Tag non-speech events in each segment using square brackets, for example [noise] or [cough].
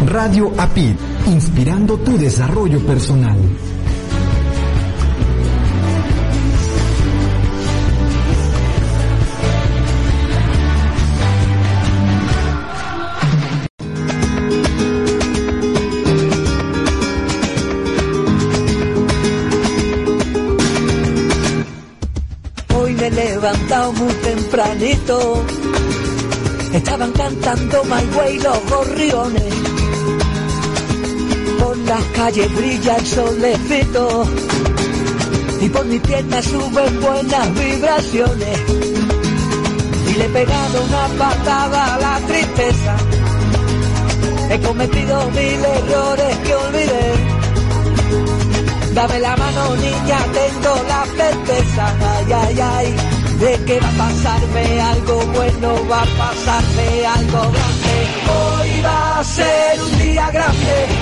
Radio APID, inspirando tu desarrollo personal. Hoy me he muy tempranito. Estaban cantando My Way los gorriones. Por las calles brilla el solecito. Y por mi pierna suben buenas vibraciones. Y le he pegado una patada a la tristeza. He cometido mil errores que olvidé. Dame la mano niña, tengo la certeza, ay, ay, ay, de que va a pasarme algo bueno, va a pasarme algo grande. Hoy va a ser un día grande,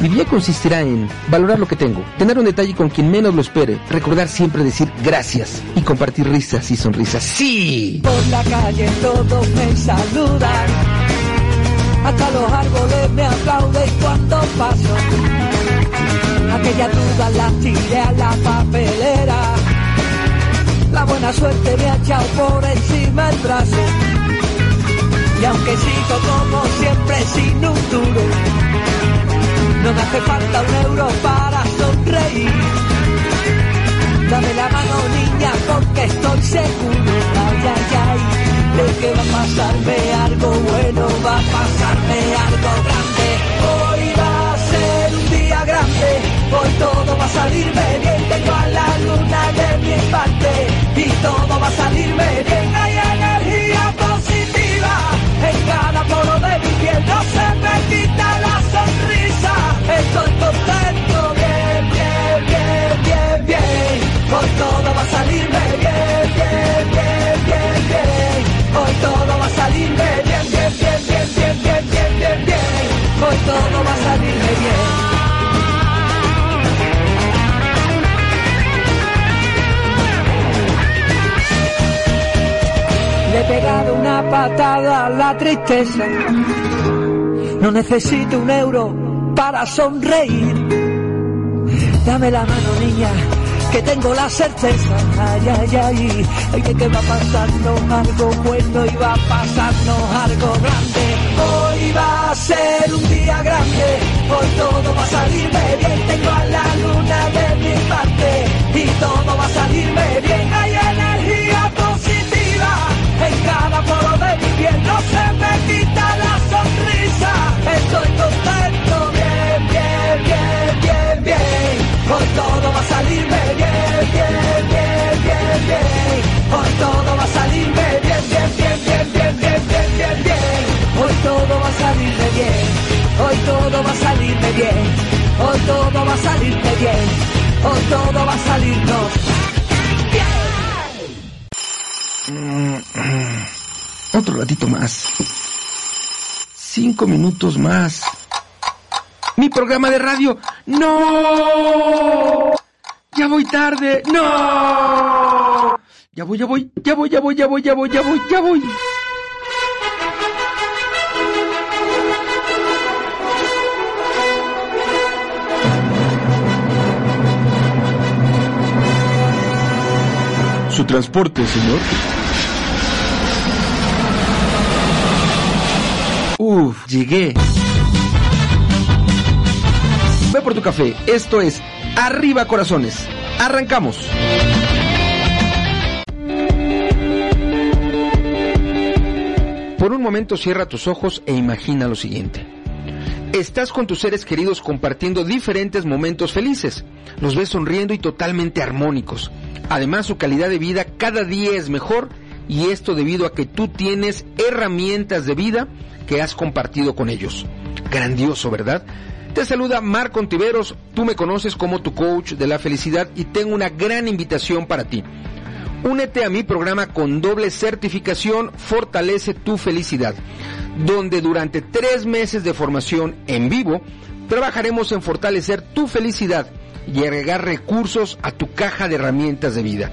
Mi día consistirá en valorar lo que tengo, tener un detalle con quien menos lo espere, recordar siempre decir gracias y compartir risas y sonrisas. ¡Sí! Por la calle todos me saludan. Hasta los árboles me aplauden cuando paso. Aquella duda la tiré a la papelera. La buena suerte me ha echado por encima el brazo. Y aunque sigo como siempre sin un duro, no me hace falta un euro para sonreír. Dame la mano niña porque estoy seguro, ay, ay, ay, de que va a pasarme algo bueno, va a pasarme algo grande. Hoy va a ser un día grande, hoy todo va a salirme bien, tengo a la luna de mi parte. Y todo va a salirme bien, hay energía positiva piel no se me quita la sonrisa. Estoy contento, bien, bien, bien, bien, bien. Hoy todo va a salirme bien, bien, bien, bien, bien. Hoy todo va a salirme bien, bien, bien, bien, bien, bien, bien, bien, bien. Hoy todo va a salirme bien. Le he pegado una patada a la tristeza no necesito un euro para sonreír. Dame la mano, niña, que tengo la certeza. Ay, ay, ay, ay que, que va pasando algo bueno y va pasando algo grande. Hoy va a ser un día grande, hoy todo va a salirme bien. Tengo a la luna de mi parte y todo va a salirme bien. Positiva en cada poro de mi piel, no se me quita la sonrisa. Estoy contento, bien, bien, bien, bien, bien. Hoy todo va a salirme bien, bien, bien, bien, bien. Hoy todo va a salirme bien, bien, bien, bien, bien, bien, bien, bien, bien. Hoy todo va a salirme bien. Hoy todo va a salirme bien. Hoy todo va a salirme bien. Hoy todo va a salirnos Otro ratito más. Cinco minutos más. Mi programa de radio. ¡No! Ya voy tarde. ¡No! Ya voy, ya voy, ya voy, ya voy, ya voy, ya voy, ya voy, ya voy. Su transporte, señor. Llegué. Ve por tu café. Esto es Arriba Corazones. Arrancamos. Por un momento cierra tus ojos e imagina lo siguiente. Estás con tus seres queridos compartiendo diferentes momentos felices. Los ves sonriendo y totalmente armónicos. Además, su calidad de vida cada día es mejor y esto debido a que tú tienes herramientas de vida que has compartido con ellos. Grandioso, ¿verdad? Te saluda Marco Ontiveros, tú me conoces como tu coach de la felicidad y tengo una gran invitación para ti. Únete a mi programa con doble certificación Fortalece tu felicidad, donde durante tres meses de formación en vivo trabajaremos en fortalecer tu felicidad y agregar recursos a tu caja de herramientas de vida.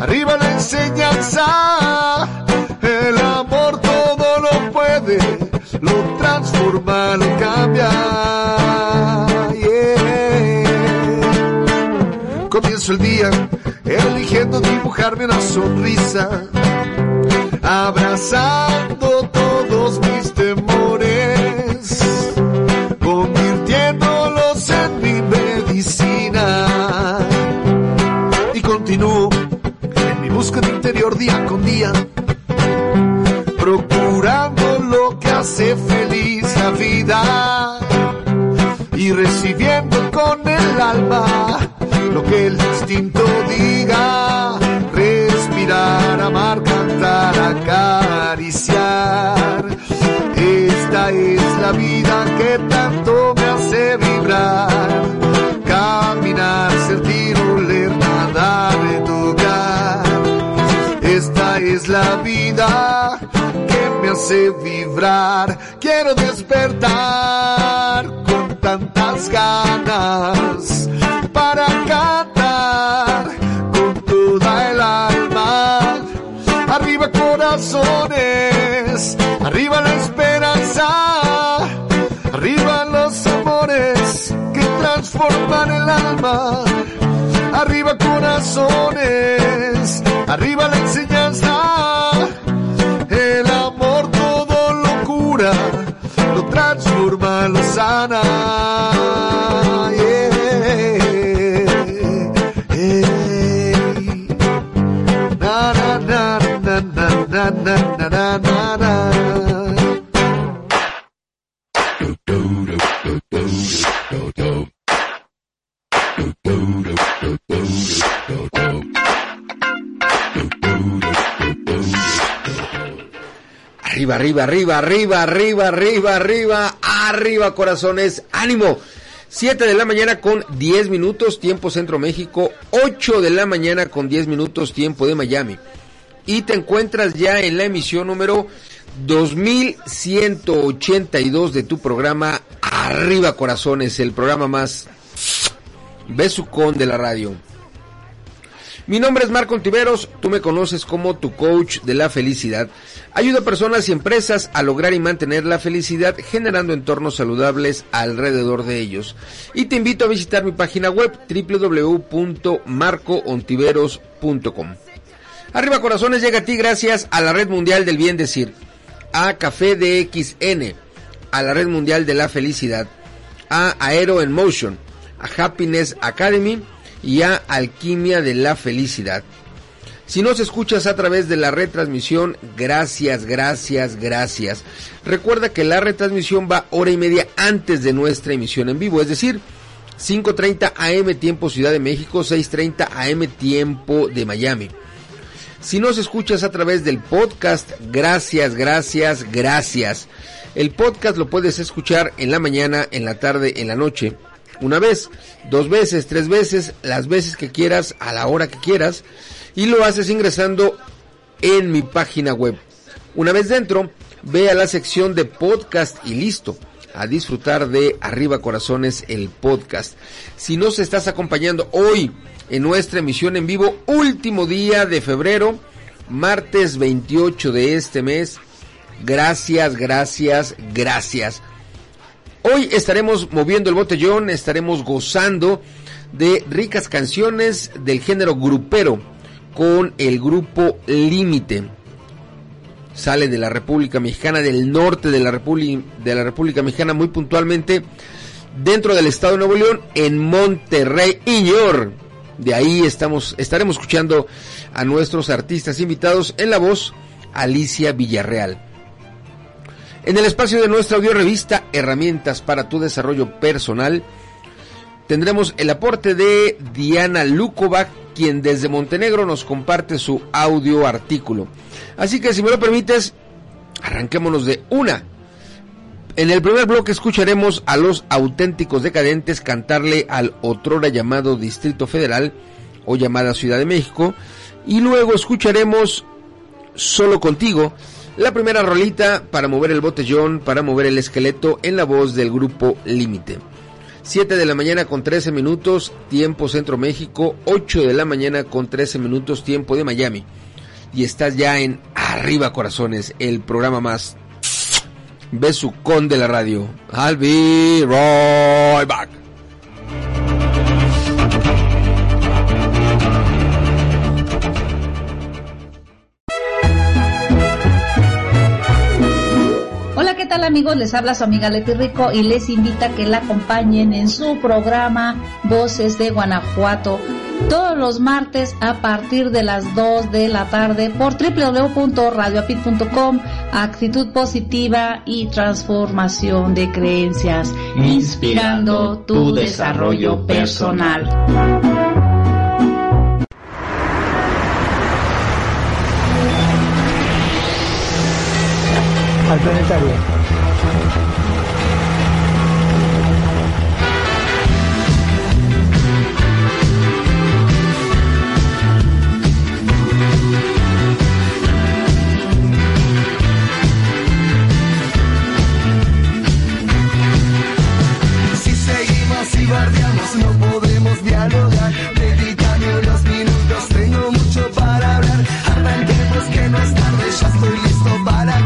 arriba la enseñanza el amor todo lo puede, lo transforma, lo cambia. Comienzo el día, elige fingiendo dibujarme una sonrisa, abrazando todos mis en mi interior día con día, procurando lo que hace feliz la vida y recibiendo con el alma lo que el instinto diga. Respirar, amar, cantar, acariciar. Esta es la vida que tanto me hace vibrar. Esta es la vida que me hace vibrar. Quiero despertar con tantas ganas para cantar con toda el alma. Arriba corazones, arriba la esperanza, arriba los amores que transforman el alma arriba corazones, arriba la enseñanza, el amor todo lo cura, lo transforma, lo sana. Arriba, arriba, arriba, arriba, arriba, arriba, arriba, arriba, corazones, ánimo. 7 de la mañana con 10 minutos, tiempo Centro México, 8 de la mañana con 10 minutos, tiempo de Miami. Y te encuentras ya en la emisión número 2182 de tu programa Arriba Corazones, el programa más besucón de la radio. Mi nombre es Marco Ontiveros, tú me conoces como tu coach de la felicidad. Ayudo a personas y empresas a lograr y mantener la felicidad generando entornos saludables alrededor de ellos. Y te invito a visitar mi página web www.marcoontiveros.com. Arriba Corazones llega a ti gracias a la Red Mundial del Bien Decir, a Café DXN, a la Red Mundial de la Felicidad, a Aero en Motion, a Happiness Academy, y a Alquimia de la Felicidad. Si nos escuchas a través de la retransmisión, gracias, gracias, gracias. Recuerda que la retransmisión va hora y media antes de nuestra emisión en vivo, es decir, 5.30 AM tiempo Ciudad de México, 6.30 AM tiempo de Miami. Si nos escuchas a través del podcast, gracias, gracias, gracias. El podcast lo puedes escuchar en la mañana, en la tarde, en la noche una vez, dos veces, tres veces, las veces que quieras, a la hora que quieras, y lo haces ingresando en mi página web. Una vez dentro, ve a la sección de podcast y listo. A disfrutar de Arriba Corazones, el podcast. Si nos estás acompañando hoy en nuestra emisión en vivo, último día de febrero, martes 28 de este mes, gracias, gracias, gracias. Hoy estaremos moviendo el botellón, estaremos gozando de ricas canciones del género grupero con el grupo Límite. Sale de la República Mexicana, del norte de la, de la República Mexicana, muy puntualmente dentro del estado de Nuevo León, en Monterrey, Iñor. De ahí estamos, estaremos escuchando a nuestros artistas invitados en la voz Alicia Villarreal. En el espacio de nuestra audio revista Herramientas para tu desarrollo personal, tendremos el aporte de Diana Lukovac, quien desde Montenegro nos comparte su audio artículo. Así que si me lo permites, arranquémonos de una. En el primer bloque escucharemos a los auténticos decadentes cantarle al otrora llamado Distrito Federal o llamada Ciudad de México. Y luego escucharemos Solo contigo la primera rolita para mover el botellón, para mover el esqueleto en la voz del grupo Límite. 7 de la mañana con 13 minutos, tiempo Centro México, 8 de la mañana con 13 minutos, tiempo de Miami. Y estás ya en Arriba Corazones, el programa más besucón de la radio. I'll be right back. Tal amigos? Les habla su amiga Leti Rico y les invita a que la acompañen en su programa Voces de Guanajuato todos los martes a partir de las 2 de la tarde por www.radioapit.com actitud positiva y transformación de creencias inspirando tu desarrollo personal. al planetario. Dialogar. Dedícame unos minutos, tengo mucho para hablar. Arranquemos que no es tarde, ya estoy listo para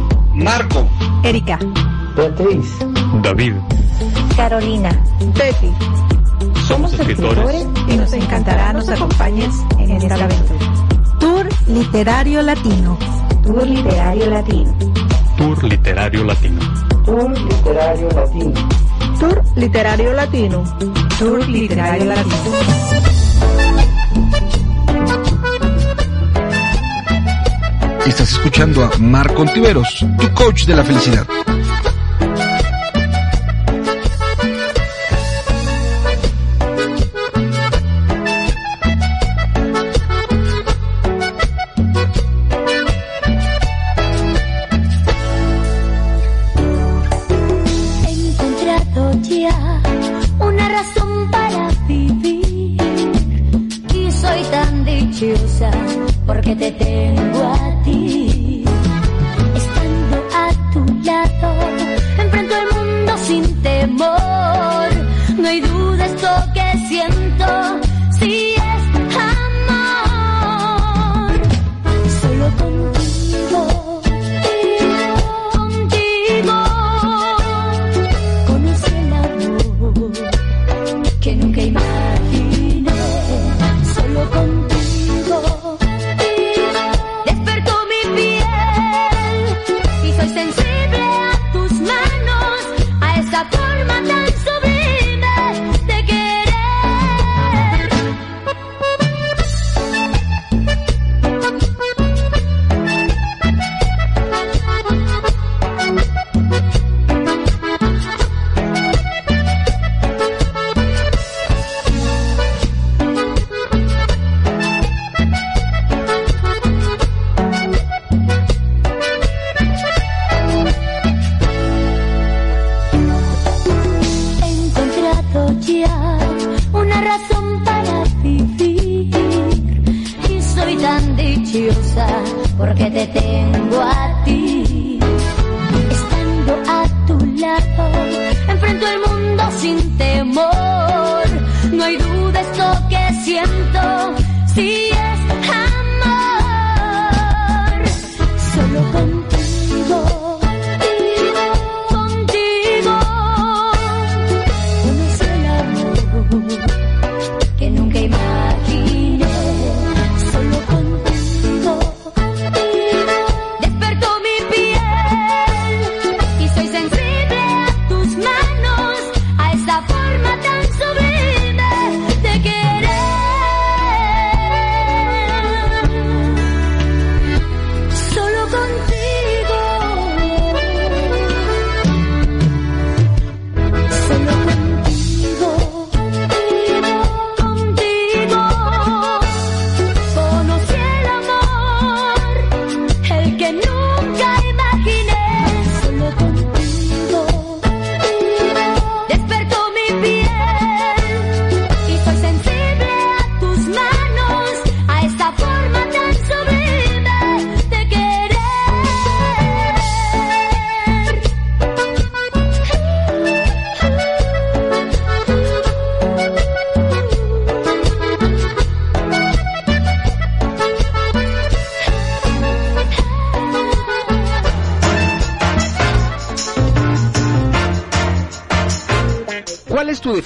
Marco, Erika, Beatriz, David, Carolina, Betty. somos escritores. y nos encantará nos acompañes en esta aventura. Tour Literario Latino. Tour Literario Latino. Tour Literario Latino. Tour Literario Latino. Tour Literario Latino. Tour Literario Latino. Estás escuchando a Marco Ontiveros, tu coach de la felicidad.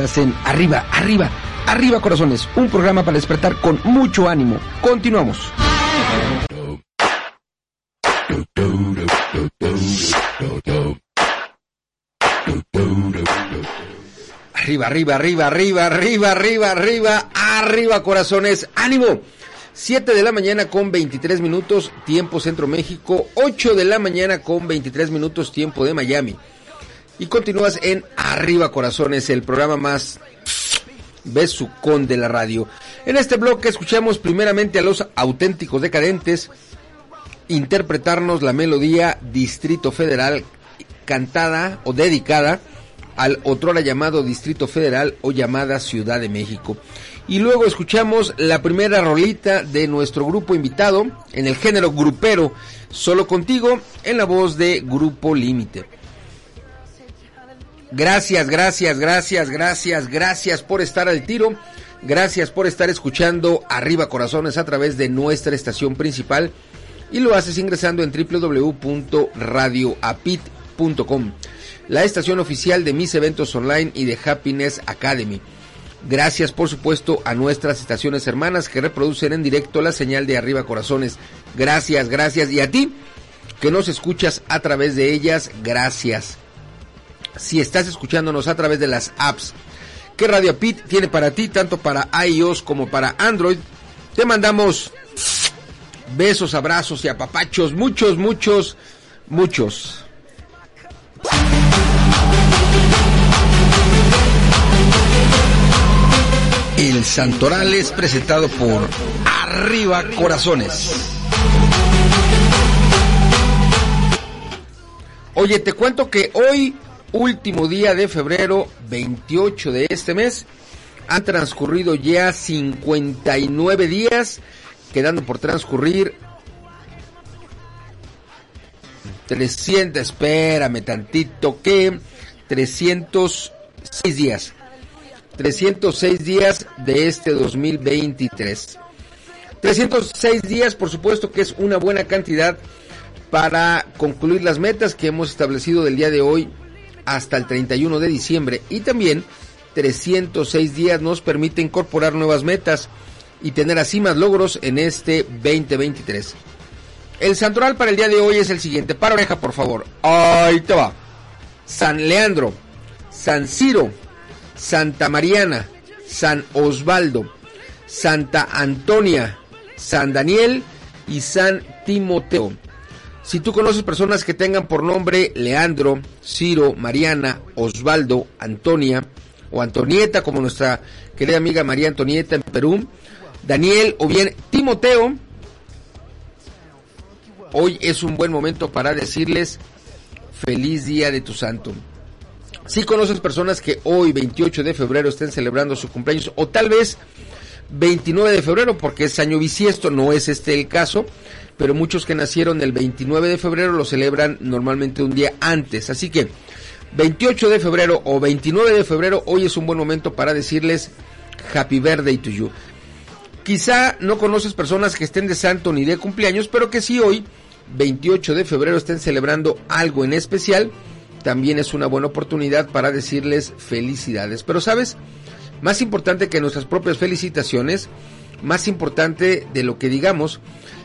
En Arriba, Arriba, Arriba Corazones, un programa para despertar con mucho ánimo. Continuamos. Arriba, arriba, arriba, arriba, arriba, arriba, arriba, arriba, corazones, ánimo. 7 de la mañana con 23 minutos, tiempo Centro México. 8 de la mañana con 23 minutos, tiempo de Miami. Y continúas en Arriba Corazones, el programa más besucón de la radio. En este bloque escuchamos primeramente a los auténticos decadentes interpretarnos la melodía Distrito Federal cantada o dedicada al otrora llamado Distrito Federal o llamada Ciudad de México. Y luego escuchamos la primera rolita de nuestro grupo invitado en el género grupero, Solo contigo, en la voz de Grupo Límite. Gracias, gracias, gracias, gracias, gracias por estar al tiro. Gracias por estar escuchando Arriba Corazones a través de nuestra estación principal y lo haces ingresando en www.radioapit.com la estación oficial de mis eventos online y de Happiness Academy. Gracias por supuesto a nuestras estaciones hermanas que reproducen en directo la señal de Arriba Corazones. Gracias, gracias. Y a ti que nos escuchas a través de ellas, gracias. Si estás escuchándonos a través de las apps que Radio Pit tiene para ti, tanto para iOS como para Android, te mandamos besos, abrazos y apapachos, muchos, muchos, muchos. El Santoral es presentado por Arriba Corazones. Oye, te cuento que hoy, último día de febrero, 28 de este mes, han transcurrido ya 59 días, quedando por transcurrir 300, espérame tantito, que 306 días. 306 días de este 2023. 306 días, por supuesto que es una buena cantidad para concluir las metas que hemos establecido del día de hoy hasta el 31 de diciembre y también 306 días nos permite incorporar nuevas metas y tener así más logros en este 2023. El santoral para el día de hoy es el siguiente. Para oreja, por favor. Ahí te va. San Leandro, San Ciro, Santa Mariana, San Osvaldo, Santa Antonia, San Daniel y San Timoteo. Si tú conoces personas que tengan por nombre Leandro, Ciro, Mariana, Osvaldo, Antonia o Antonieta, como nuestra querida amiga María Antonieta en Perú, Daniel o bien Timoteo, hoy es un buen momento para decirles feliz día de tu santo. Si conoces personas que hoy, 28 de febrero, estén celebrando su cumpleaños, o tal vez 29 de febrero, porque es año bisiesto, no es este el caso, pero muchos que nacieron el 29 de febrero lo celebran normalmente un día antes. Así que 28 de febrero o 29 de febrero, hoy es un buen momento para decirles Happy Birthday to you. Quizá no conoces personas que estén de santo ni de cumpleaños, pero que sí hoy, 28 de febrero, estén celebrando algo en especial también es una buena oportunidad para decirles felicidades. Pero sabes, más importante que nuestras propias felicitaciones, más importante de lo que digamos,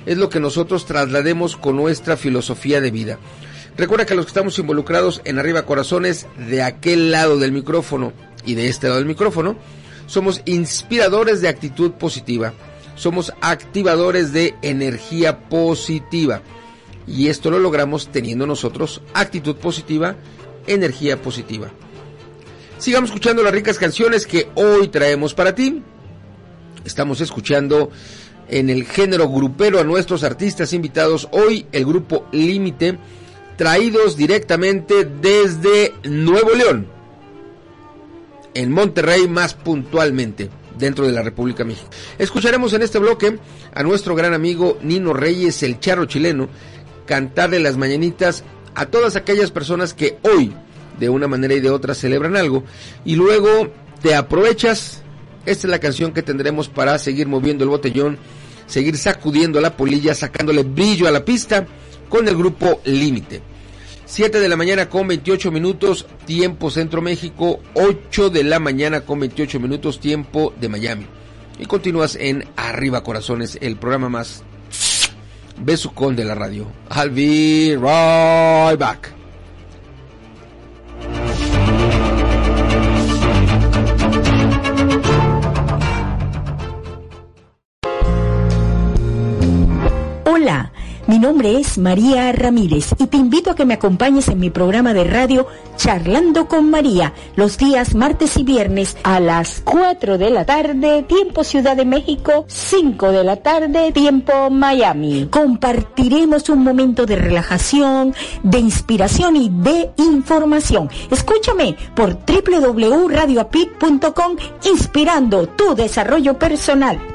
es lo que nosotros traslademos con nuestra filosofía de vida. Recuerda que los que estamos involucrados en Arriba Corazones, de aquel lado del micrófono y de este lado del micrófono, somos inspiradores de actitud positiva, somos activadores de energía positiva. Y esto lo logramos teniendo nosotros actitud positiva, energía positiva. Sigamos escuchando las ricas canciones que hoy traemos para ti. Estamos escuchando en el género grupero a nuestros artistas invitados hoy, el grupo Límite, traídos directamente desde Nuevo León, en Monterrey más puntualmente, dentro de la República Mexicana. Escucharemos en este bloque a nuestro gran amigo Nino Reyes, el charro chileno, cantarle las mañanitas a todas aquellas personas que hoy, de una manera y de otra, celebran algo, y luego te aprovechas, esta es la canción que tendremos para seguir moviendo el botellón, seguir sacudiendo la polilla, sacándole brillo a la pista con el grupo Límite. 7 de la mañana con 28 minutos, tiempo Centro México, 8 de la mañana con 28 minutos, tiempo de Miami. Y continúas en Arriba Corazones, el programa más besucón de la radio. I'll be right back. Nombre es María Ramírez y te invito a que me acompañes en mi programa de radio Charlando con María los días martes y viernes a las 4 de la tarde, tiempo Ciudad de México, 5 de la tarde, tiempo Miami. Compartiremos un momento de relajación, de inspiración y de información. Escúchame por www.radioapit.com inspirando tu desarrollo personal.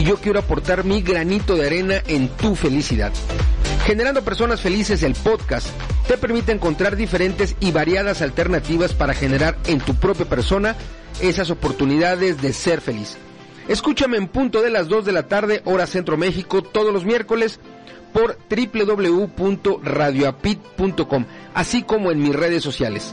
Y yo quiero aportar mi granito de arena en tu felicidad. Generando Personas Felices, el podcast, te permite encontrar diferentes y variadas alternativas para generar en tu propia persona esas oportunidades de ser feliz. Escúchame en punto de las 2 de la tarde, hora Centro México, todos los miércoles por www.radioapit.com, así como en mis redes sociales.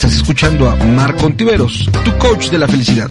Estás escuchando a Marco Ontiveros, tu coach de la felicidad.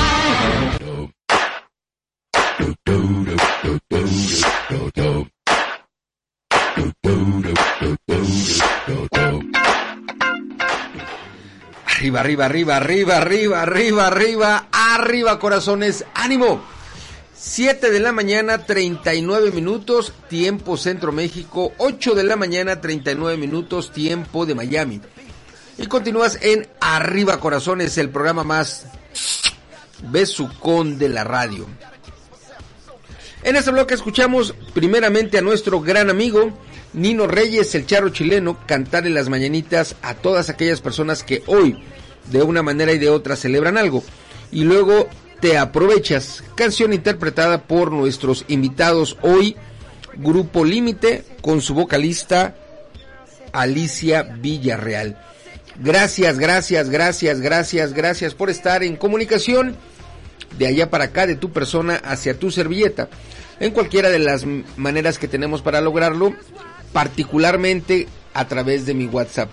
Arriba, arriba, arriba, arriba, arriba, arriba, arriba, arriba, corazones, ánimo. 7 de la mañana, 39 minutos, tiempo Centro México, 8 de la mañana, 39 minutos, tiempo de Miami. Y continúas en Arriba Corazones, el programa más besucón de la radio. En este bloque escuchamos primeramente a nuestro gran amigo Nino Reyes, el charro chileno, cantar en las mañanitas a todas aquellas personas que hoy, de una manera y de otra, celebran algo. Y luego te aprovechas, canción interpretada por nuestros invitados hoy, Grupo Límite, con su vocalista Alicia Villarreal. Gracias, gracias, gracias, gracias, gracias por estar en comunicación de allá para acá, de tu persona hacia tu servilleta. En cualquiera de las maneras que tenemos para lograrlo, particularmente a través de mi WhatsApp.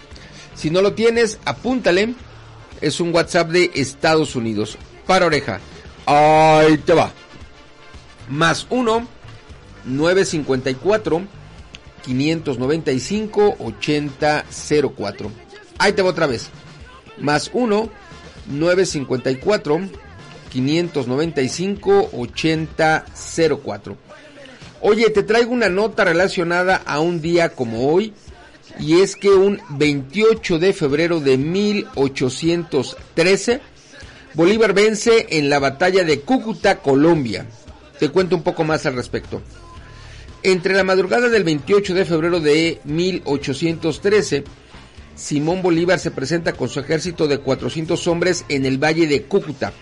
Si no lo tienes, apúntale. Es un WhatsApp de Estados Unidos. Para oreja. Ahí te va. Más 1 954 595 8004. Ahí te va otra vez. Más 1 954 595 8004. Oye, te traigo una nota relacionada a un día como hoy, y es que un 28 de febrero de 1813, Bolívar vence en la batalla de Cúcuta, Colombia. Te cuento un poco más al respecto. Entre la madrugada del 28 de febrero de 1813, Simón Bolívar se presenta con su ejército de 400 hombres en el valle de Cúcuta.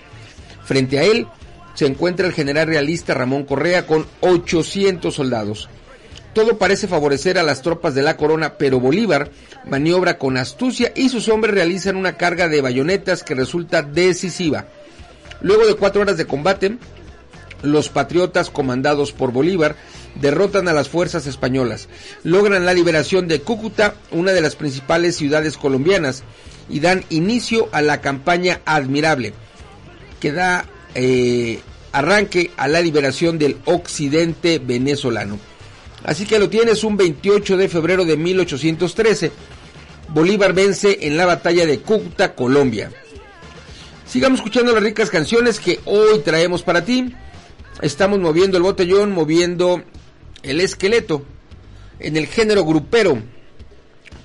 Frente a él se encuentra el general realista Ramón Correa con 800 soldados. Todo parece favorecer a las tropas de la corona, pero Bolívar maniobra con astucia y sus hombres realizan una carga de bayonetas que resulta decisiva. Luego de cuatro horas de combate, los patriotas comandados por Bolívar derrotan a las fuerzas españolas, logran la liberación de Cúcuta, una de las principales ciudades colombianas, y dan inicio a la campaña admirable, que da eh, arranque a la liberación del occidente venezolano. Así que lo tienes un 28 de febrero de 1813. Bolívar vence en la batalla de Cúcuta, Colombia. Sigamos escuchando las ricas canciones que hoy traemos para ti. Estamos moviendo el botellón, moviendo el esqueleto en el género grupero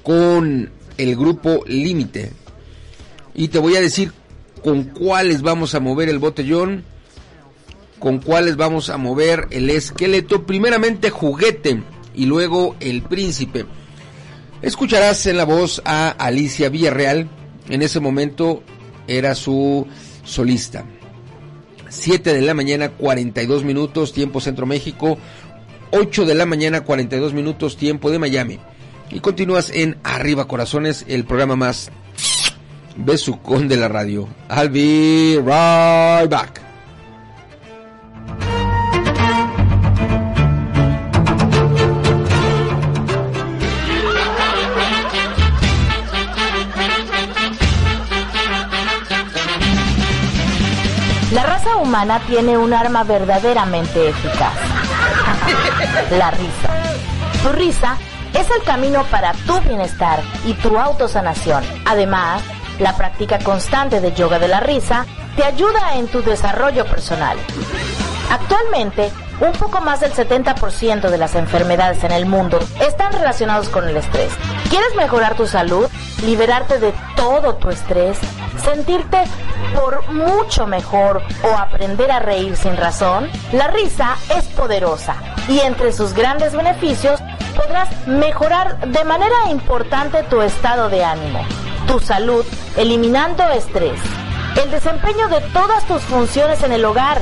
con el grupo Límite. Y te voy a decir con cuáles vamos a mover el botellón, con cuáles vamos a mover el esqueleto. Primeramente juguete y luego el príncipe. Escucharás en la voz a Alicia Villarreal. En ese momento era su solista. 7 de la mañana 42 minutos tiempo Centro México. 8 de la mañana 42 minutos tiempo de Miami. Y continúas en Arriba Corazones, el programa más besucón de la radio. I'll be right back. Humana tiene un arma verdaderamente eficaz. La risa. Tu risa es el camino para tu bienestar y tu autosanación. Además, la práctica constante de yoga de la risa te ayuda en tu desarrollo personal. Actualmente, un poco más del 70% de las enfermedades en el mundo están relacionados con el estrés. ¿Quieres mejorar tu salud? ¿Liberarte de todo tu estrés? ¿Sentirte por mucho mejor o aprender a reír sin razón? La risa es poderosa y entre sus grandes beneficios podrás mejorar de manera importante tu estado de ánimo, tu salud, eliminando estrés, el desempeño de todas tus funciones en el hogar,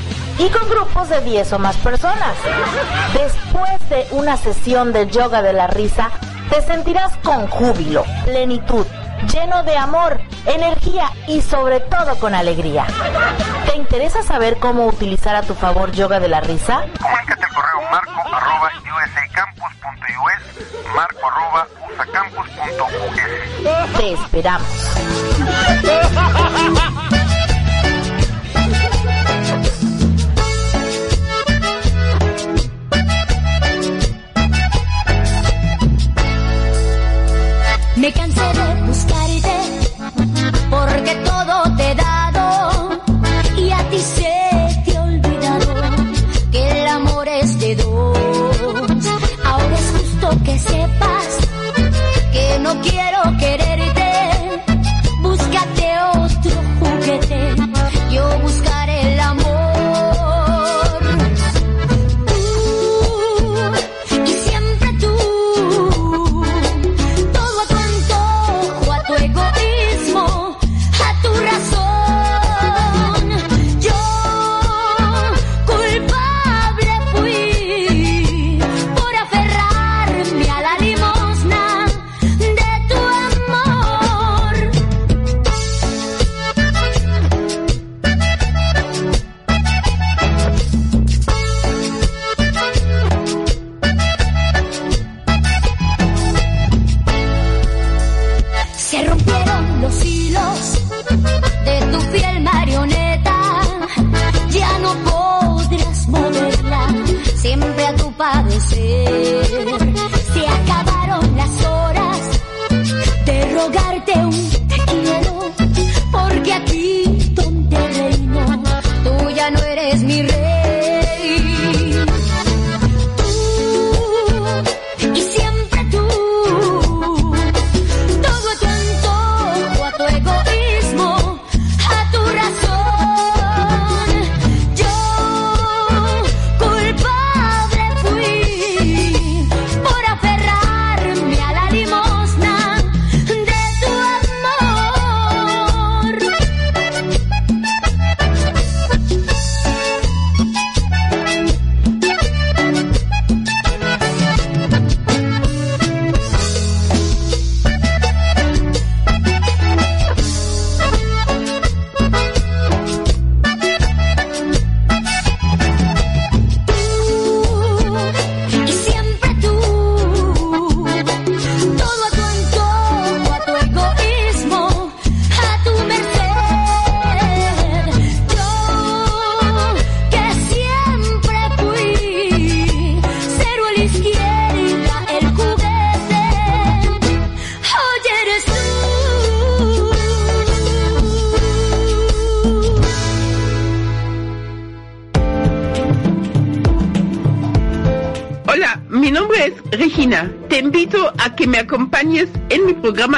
y con grupos de 10 o más personas. Después de una sesión de yoga de la risa, te sentirás con júbilo, plenitud, lleno de amor, energía y sobre todo con alegría. ¿Te interesa saber cómo utilizar a tu favor yoga de la risa? Comunícate al correo marco arroba Te esperamos. [laughs] Me cansé de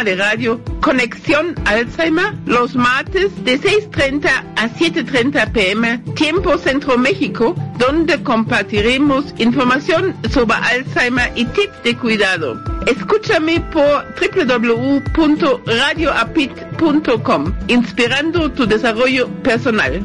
de radio Conexión Alzheimer los martes de 6.30 a 7.30 pm, tiempo Centro México, donde compartiremos información sobre Alzheimer y tips de cuidado. Escúchame por www.radioapit.com, inspirando tu desarrollo personal.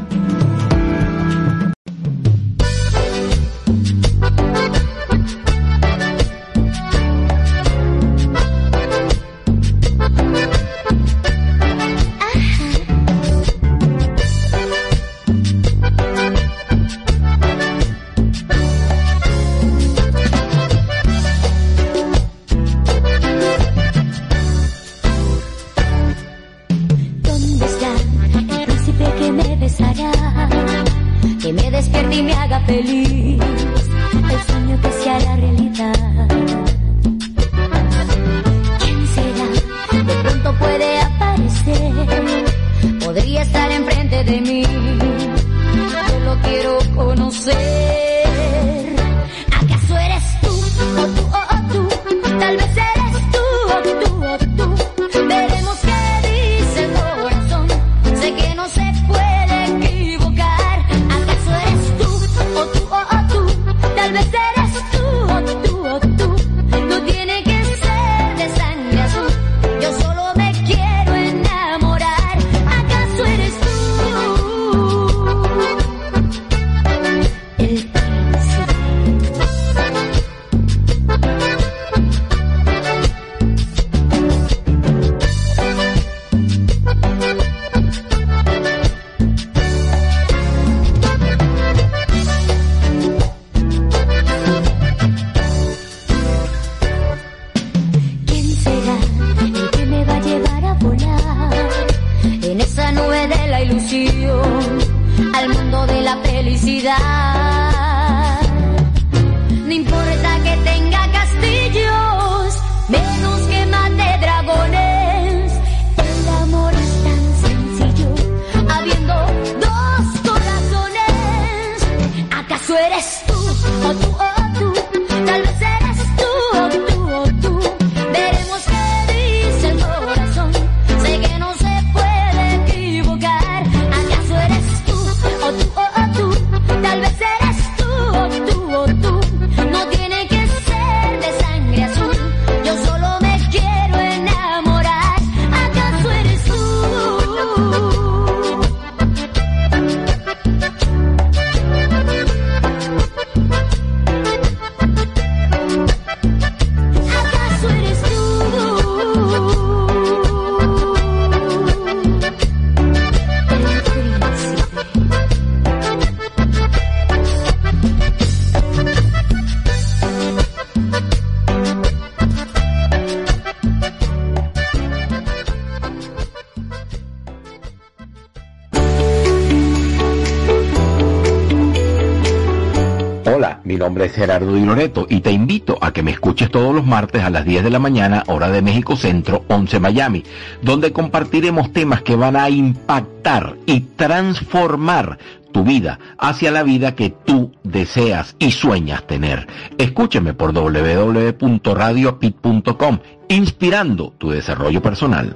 Gerardo Di Loreto y te invito a que me escuches todos los martes a las 10 de la mañana, hora de México Centro, 11 Miami, donde compartiremos temas que van a impactar y transformar tu vida hacia la vida que tú deseas y sueñas tener. Escúchame por www.radioapit.com, inspirando tu desarrollo personal.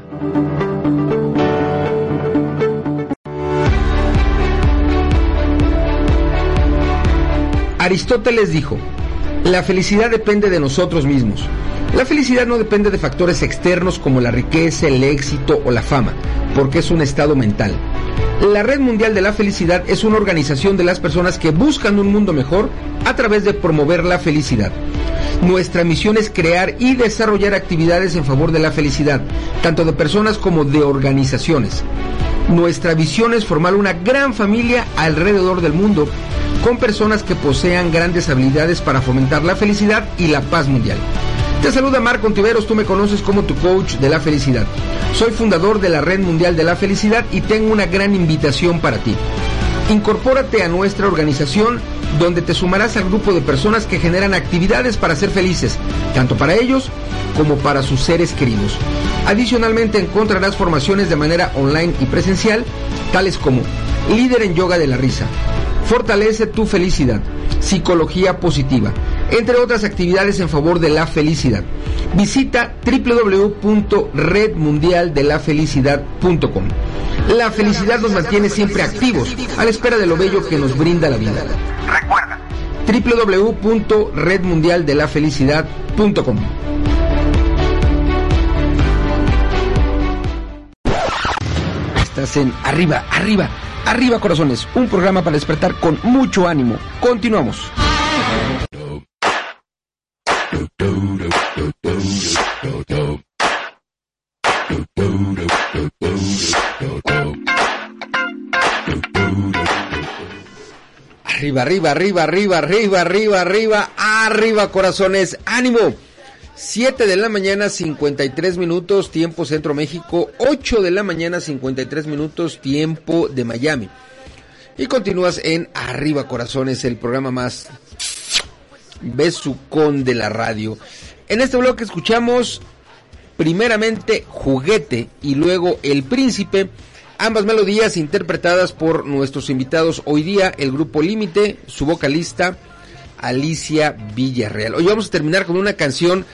Aristóteles dijo, la felicidad depende de nosotros mismos. La felicidad no depende de factores externos como la riqueza, el éxito o la fama, porque es un estado mental. La Red Mundial de la Felicidad es una organización de las personas que buscan un mundo mejor a través de promover la felicidad. Nuestra misión es crear y desarrollar actividades en favor de la felicidad, tanto de personas como de organizaciones. Nuestra visión es formar una gran familia alrededor del mundo, con personas que posean grandes habilidades para fomentar la felicidad y la paz mundial. Te saluda Marco Ontiveros, tú me conoces como tu coach de la felicidad. Soy fundador de la Red Mundial de la Felicidad y tengo una gran invitación para ti. Incorpórate a nuestra organización donde te sumarás al grupo de personas que generan actividades para ser felices, tanto para ellos como para sus seres queridos. Adicionalmente encontrarás formaciones de manera online y presencial, tales como líder en yoga de la risa, fortalece tu felicidad, psicología positiva, entre otras actividades en favor de la felicidad. Visita www.redmundialdelafelicidad.com. La felicidad nos mantiene siempre activos, a la espera de lo bello que nos brinda la vida. Recuerda, www.redmundialdelafelicidad.com. Estás en Arriba, Arriba, Arriba Corazones, un programa para despertar con mucho ánimo. Continuamos. Arriba, arriba, arriba, arriba, arriba, arriba, arriba, arriba, corazones, ánimo. 7 de la mañana, 53 minutos, tiempo Centro México. 8 de la mañana, 53 minutos, tiempo de Miami. Y continúas en Arriba Corazones, el programa más besucón de la radio. En este bloque escuchamos primeramente Juguete y luego El Príncipe. Ambas melodías interpretadas por nuestros invitados hoy día, el grupo Límite, su vocalista Alicia Villarreal. Hoy vamos a terminar con una canción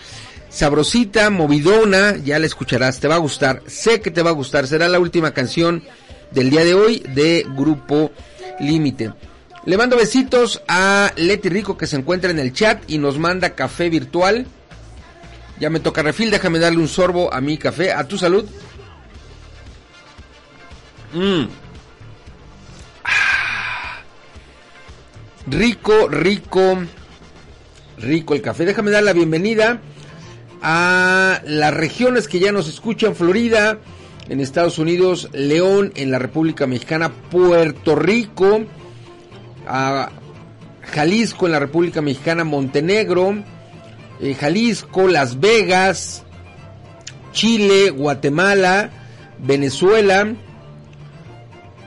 sabrosita, movidona, ya la escucharás, te va a gustar, sé que te va a gustar, será la última canción del día de hoy de Grupo Límite. Le mando besitos a Leti Rico que se encuentra en el chat y nos manda café virtual. Ya me toca refil, déjame darle un sorbo a mi café, a tu salud. Mm. Ah. Rico, rico, rico el café. Déjame dar la bienvenida a las regiones que ya nos escuchan, Florida, en Estados Unidos, León, en la República Mexicana, Puerto Rico, a Jalisco, en la República Mexicana, Montenegro, eh, Jalisco, Las Vegas, Chile, Guatemala, Venezuela,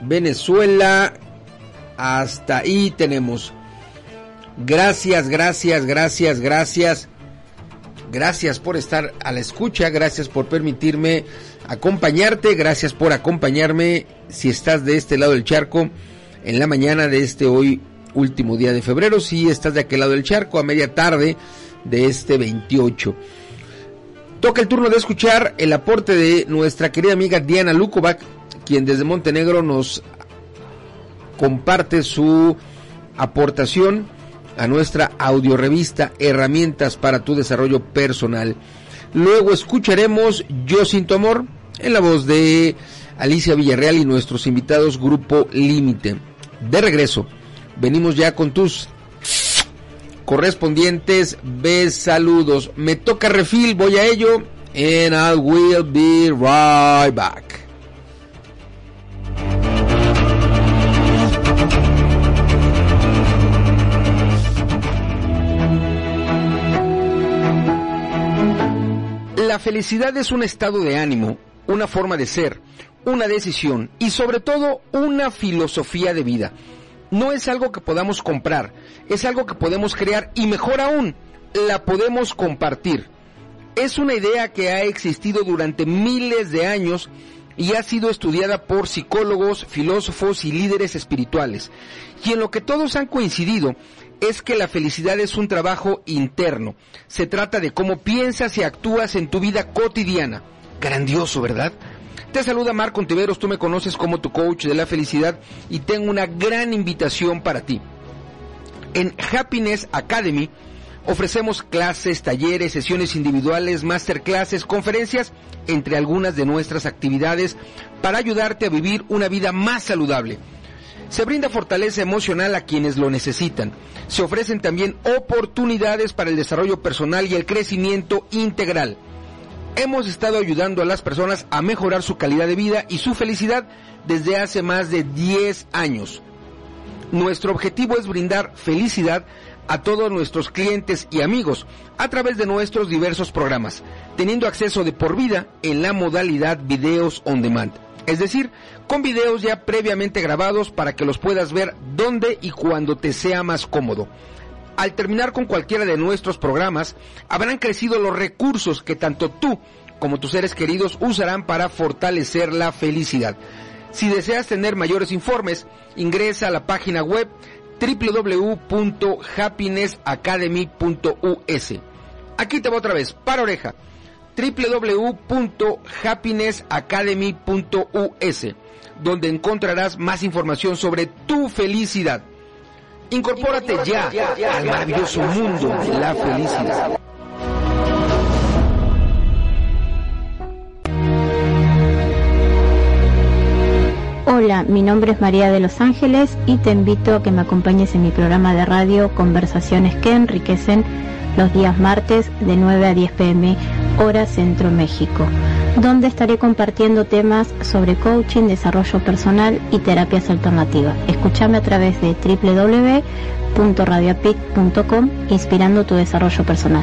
Venezuela. Hasta ahí tenemos. Gracias, gracias, gracias, gracias. Gracias por estar a la escucha, gracias por permitirme acompañarte, gracias por acompañarme si estás de este lado del charco en la mañana de este hoy último día de febrero, si estás de aquel lado del charco a media tarde de este 28. Toca el turno de escuchar el aporte de nuestra querida amiga Diana Lukovac, quien desde Montenegro nos comparte su aportación a nuestra audiorevista Herramientas para tu desarrollo personal. Luego escucharemos Yo sin tu amor en la voz de Alicia Villarreal y nuestros invitados Grupo Límite. De regreso, venimos ya con tus correspondientes saludos. Me toca refil, voy a ello and I will be right back. La felicidad es un estado de ánimo, una forma de ser, una decisión y sobre todo una filosofía de vida. No es algo que podamos comprar, es algo que podemos crear y mejor aún, la podemos compartir. Es una idea que ha existido durante miles de años y ha sido estudiada por psicólogos, filósofos y líderes espirituales. Y en lo que todos han coincidido es que la felicidad es un trabajo interno. Se trata de cómo piensas y actúas en tu vida cotidiana. Grandioso, ¿verdad? Te saluda Marco Ontiveros, tú me conoces como tu coach de la felicidad y tengo una gran invitación para ti. En Happiness Academy ofrecemos clases, talleres, sesiones individuales, masterclasses, conferencias, entre algunas de nuestras actividades para ayudarte a vivir una vida más saludable. Se brinda fortaleza emocional a quienes lo necesitan. Se ofrecen también oportunidades para el desarrollo personal y el crecimiento integral. Hemos estado ayudando a las personas a mejorar su calidad de vida y su felicidad desde hace más de 10 años. Nuestro objetivo es brindar felicidad a todos nuestros clientes y amigos a través de nuestros diversos programas, teniendo acceso de por vida en la modalidad videos on demand. Es decir, con videos ya previamente grabados para que los puedas ver donde y cuando te sea más cómodo. Al terminar con cualquiera de nuestros programas, habrán crecido los recursos que tanto tú como tus seres queridos usarán para fortalecer la felicidad. Si deseas tener mayores informes, ingresa a la página web www.happinessacademy.us. Aquí te va otra vez, para oreja www.happinessacademy.us, donde encontrarás más información sobre tu felicidad. Incorpórate ya al maravilloso mundo de la felicidad. Hola, mi nombre es María de Los Ángeles y te invito a que me acompañes en mi programa de radio Conversaciones que enriquecen los días martes de 9 a 10 pm hora Centro México, donde estaré compartiendo temas sobre coaching, desarrollo personal y terapias alternativas. Escúchame a través de www.radioapit.com inspirando tu desarrollo personal.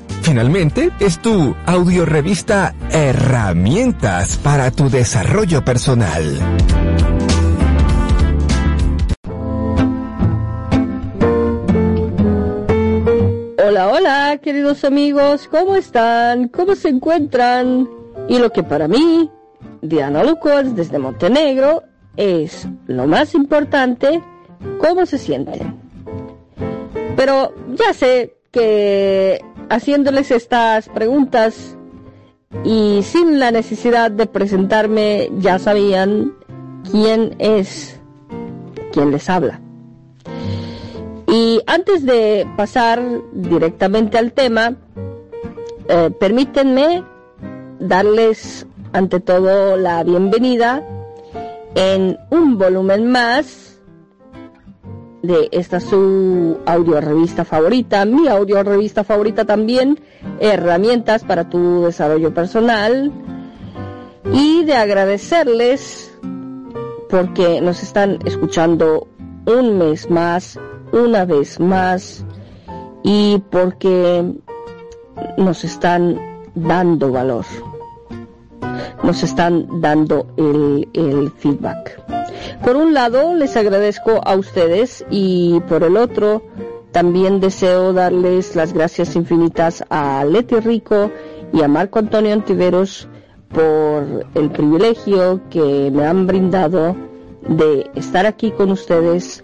Finalmente, es tu audiorevista Herramientas para tu desarrollo personal. Hola, hola, queridos amigos, ¿cómo están? ¿Cómo se encuentran? Y lo que para mí, Diana Lucas desde Montenegro, es lo más importante, ¿cómo se sienten? Pero ya sé que haciéndoles estas preguntas y sin la necesidad de presentarme ya sabían quién es quien les habla. Y antes de pasar directamente al tema, eh, permítanme darles ante todo la bienvenida en un volumen más de esta su audio revista favorita, mi audio revista favorita también, herramientas para tu desarrollo personal. Y de agradecerles porque nos están escuchando un mes más, una vez más y porque nos están dando valor, nos están dando el, feedback. Por un lado, les agradezco a ustedes y por el otro, también deseo darles las gracias infinitas a Leti Rico y a Marco Antonio Antiveros por el privilegio que me han brindado de estar aquí con ustedes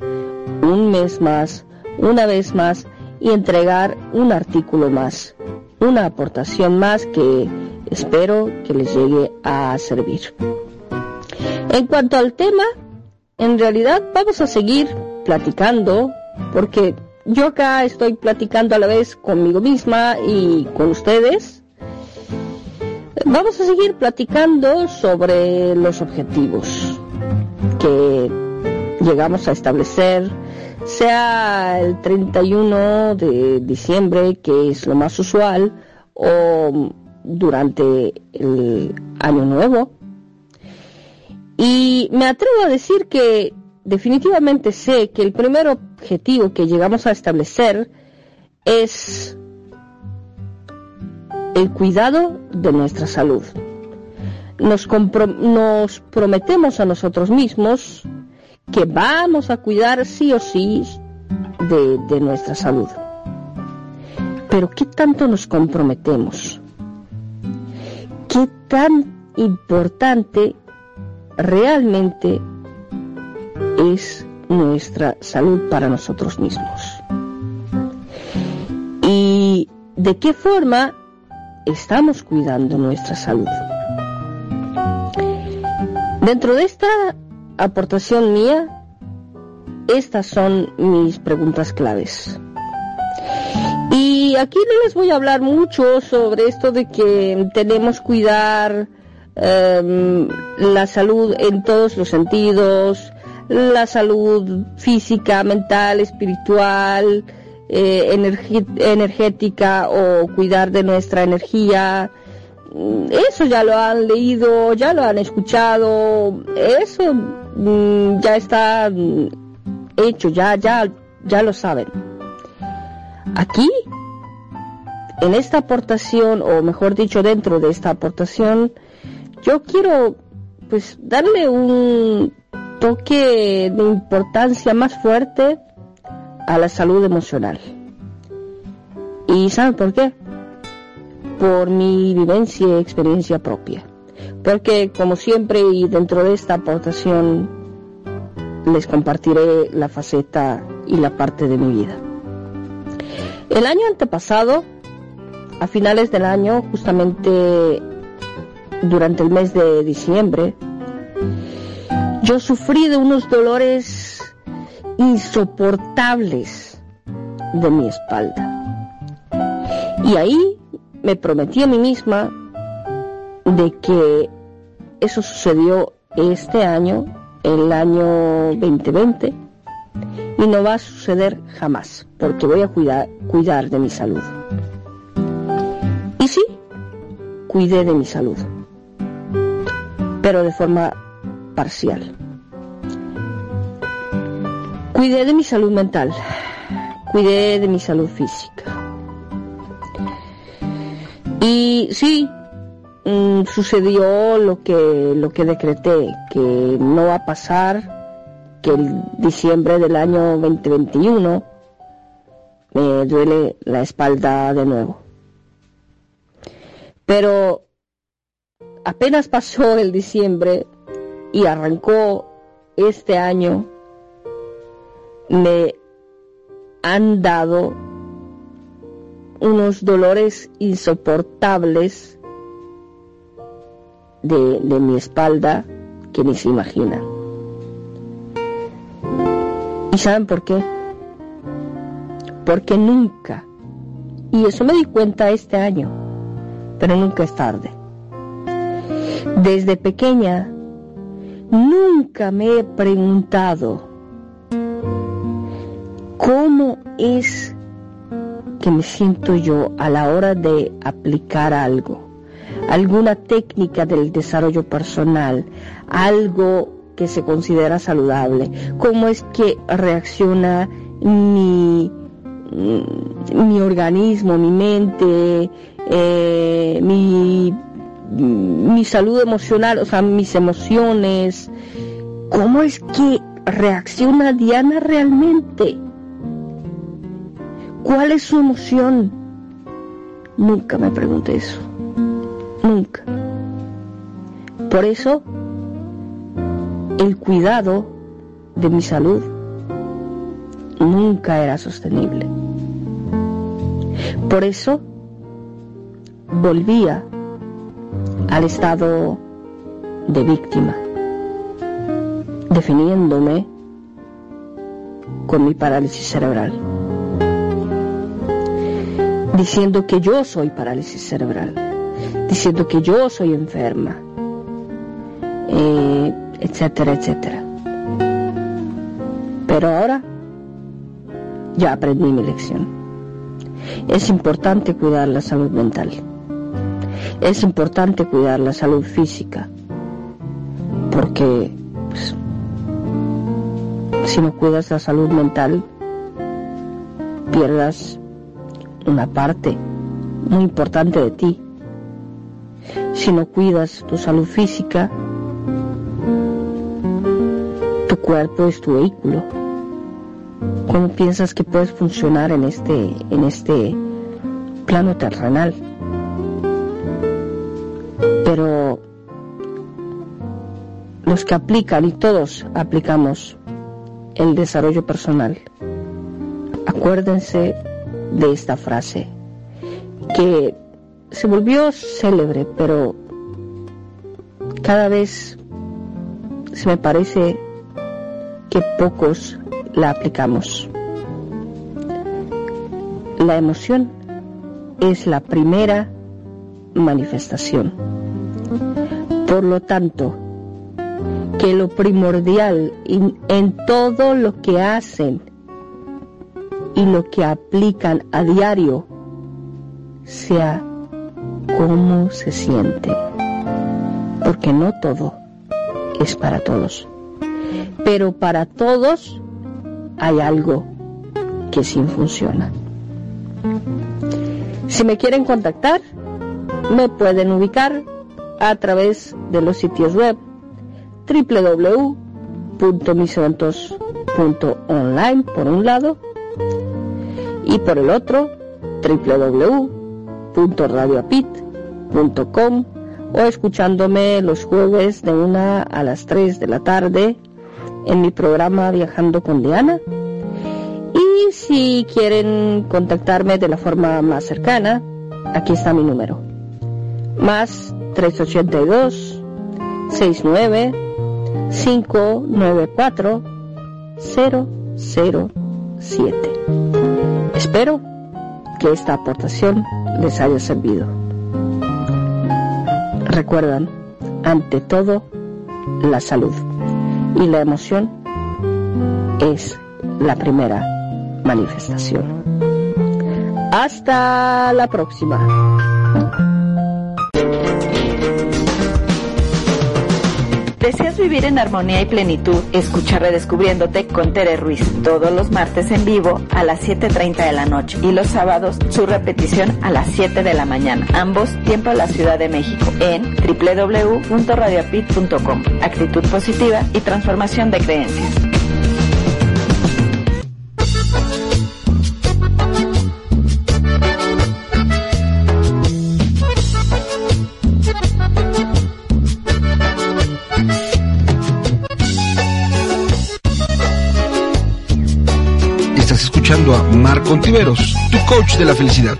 un mes más, una vez más y entregar un artículo más, una aportación más que espero que les llegue a servir. En cuanto al tema, en realidad vamos a seguir platicando porque yo acá estoy platicando a la vez conmigo misma y con ustedes. Vamos a seguir platicando sobre los objetivos que llegamos a establecer, sea el 31 de diciembre, que es lo más usual, o durante el año nuevo, y me atrevo a decir que definitivamente sé que el primer objetivo que llegamos a establecer es el cuidado de nuestra salud. Nos, nos, prometemos a nosotros mismos que vamos a cuidar sí o sí de, de nuestra salud. Pero ¿qué tanto nos comprometemos? ¿Qué tan importante realmente es nuestra salud para nosotros mismos. Y de qué forma estamos cuidando nuestra salud. Dentro de esta aportación mía, estas son mis preguntas claves. Y aquí no les voy a hablar mucho sobre esto de que tenemos cuidar eh, la salud en todos los sentidos, la salud física, mental, espiritual, eh, energética o cuidar de nuestra energía. Mm, eso ya lo han leído, ya lo han escuchado, eso mm, ya está mm, hecho, ya, ya, ya lo saben. Aquí, en esta aportación, o mejor dicho, dentro de esta aportación, yo quiero pues darle un toque de importancia más fuerte a la salud emocional. ¿Y saben por qué? Por mi vivencia y experiencia propia. Porque como siempre y dentro de esta aportación les compartiré la faceta y la parte de mi vida. El año antepasado, a finales del año, justamente durante el mes de diciembre, yo sufrí de unos dolores insoportables de mi espalda. Y ahí me prometí a mí misma de que eso sucedió este año, el año 2020, y no va a suceder jamás, porque voy a cuidar, cuidar de mi salud. Y sí, cuidé de mi salud pero de forma parcial. Cuidé de mi salud mental, cuidé de mi salud física. Y sí, mm, sucedió lo que, lo que decreté, que no va a pasar, que el diciembre del año 2021 me duele la espalda de nuevo. Pero apenas pasó el diciembre y arrancó este año, me han dado unos dolores insoportables de, de mi espalda que ni se imaginan. ¿Y saben por qué? Porque nunca, y eso me di cuenta este año, pero nunca es tarde. Desde pequeña, nunca me he preguntado cómo es que me siento yo a la hora de aplicar algo, alguna técnica del desarrollo personal, algo que se considera saludable, cómo es que reacciona mi, mi organismo, mi mente, eh, mi, mi salud emocional, o sea, mis emociones, cómo es que reacciona Diana realmente. ¿Cuál es su emoción? Nunca me pregunté eso. Nunca. Por eso, el cuidado de mi salud nunca era sostenible. Por eso, volvía al estado de víctima, definiéndome con mi parálisis cerebral diciendo que yo soy parálisis cerebral, diciendo que yo soy enferma, eh, etcétera, etcétera. Pero ahora ya aprendí mi lección. Es importante cuidar la salud mental. Es importante cuidar la salud física. Porque pues, si no cuidas la salud mental, pierdas una parte muy importante de ti. Si no cuidas tu salud física, cuerpo es tu vehículo. ¿Cómo piensas que puedes funcionar en este, en este plano terrenal? Pero los que aplican, y todos aplicamos el desarrollo personal, acuérdense de esta frase, que se volvió célebre, pero cada vez se me parece que pocos la aplicamos. La emoción es la primera manifestación. Por lo tanto, que lo primordial en todo lo que hacen y lo que aplican a diario sea cómo se siente. Porque no todo es para todos. Pero para todos hay algo que sí funciona. Si me quieren contactar, me pueden ubicar a través de los sitios web www.miseventos.online por un lado y por el otro www.radioapit.com o escuchándome los jueves de una a las 3 de la tarde en mi programa Viajando con Diana. Y si quieren contactarme de la forma más cercana, aquí está mi número. Más 382 69 594 007. Espero que esta aportación les haya servido. Recuerdan, ante todo, la salud y la emoción es la primera manifestación. Hasta la próxima. ¿Deseas vivir en armonía y plenitud? Escucha Redescubriéndote con Tere Ruiz todos los martes en vivo a las 7.30 de la noche y los sábados su repetición a las 7 de la mañana. Ambos tiempo a la Ciudad de México en www.radiopit.com. Actitud positiva y transformación de creencias. A Marco Ontiveros, tu coach de la felicidad.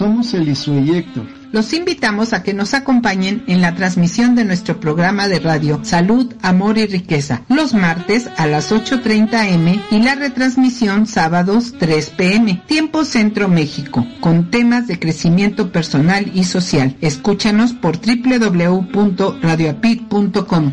Somos Elisue y Héctor. Los invitamos a que nos acompañen en la transmisión de nuestro programa de radio Salud, Amor y Riqueza, los martes a las 8.30 m y la retransmisión sábados 3 pm, tiempo Centro México, con temas de crecimiento personal y social. Escúchanos por www.radioapit.com.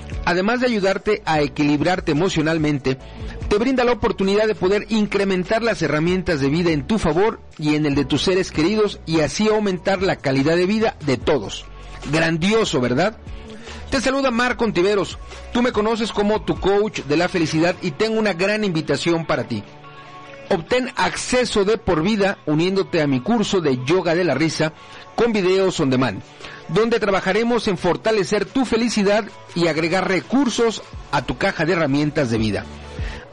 además de ayudarte a equilibrarte emocionalmente, te brinda la oportunidad de poder incrementar las herramientas de vida en tu favor y en el de tus seres queridos y así aumentar la calidad de vida de todos. Grandioso, ¿verdad? Te saluda Marco Ontiveros. Tú me conoces como tu coach de la felicidad y tengo una gran invitación para ti. Obtén acceso de por vida uniéndote a mi curso de yoga de la risa con videos on demand, donde trabajaremos en fortalecer tu felicidad y agregar recursos a tu caja de herramientas de vida.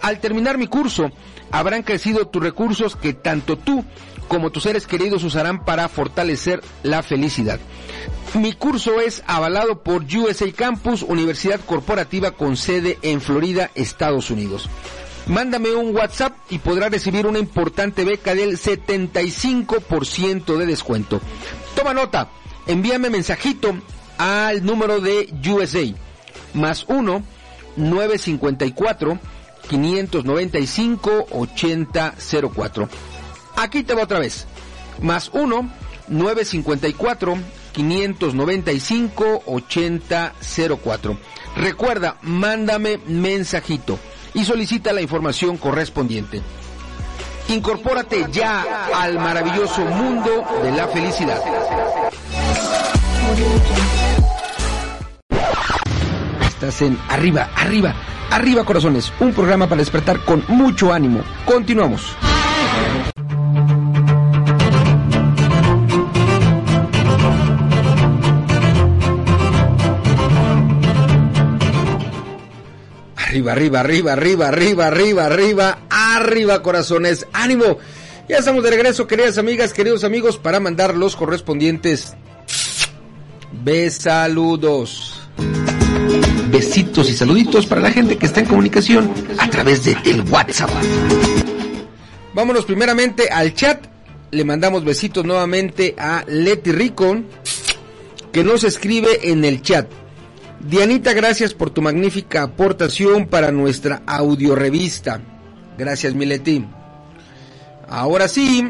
Al terminar mi curso, habrán crecido tus recursos que tanto tú como tus seres queridos usarán para fortalecer la felicidad. Mi curso es avalado por USA Campus, Universidad Corporativa con sede en Florida, Estados Unidos. Mándame un WhatsApp y podrás recibir una importante beca del 75% de descuento. Toma nota, envíame mensajito al número de USA, más 1 954 595 8004. Aquí te va otra vez, más 1 954 595 8004. Recuerda, mándame mensajito y solicita la información correspondiente. Incorpórate ya al maravilloso mundo de la felicidad. Estás en Arriba, Arriba, Arriba Corazones, un programa para despertar con mucho ánimo. Continuamos. Arriba, arriba, arriba, arriba, arriba, arriba, arriba, arriba, corazones. ¡Ánimo! Ya estamos de regreso, queridas amigas, queridos amigos, para mandar los correspondientes besaludos. Besitos y saluditos para la gente que está en comunicación a través de el WhatsApp. Vámonos primeramente al chat. Le mandamos besitos nuevamente a Leti Rico, que nos escribe en el chat. Dianita, gracias por tu magnífica aportación para nuestra audiorevista. Gracias, Mileti. Ahora sí,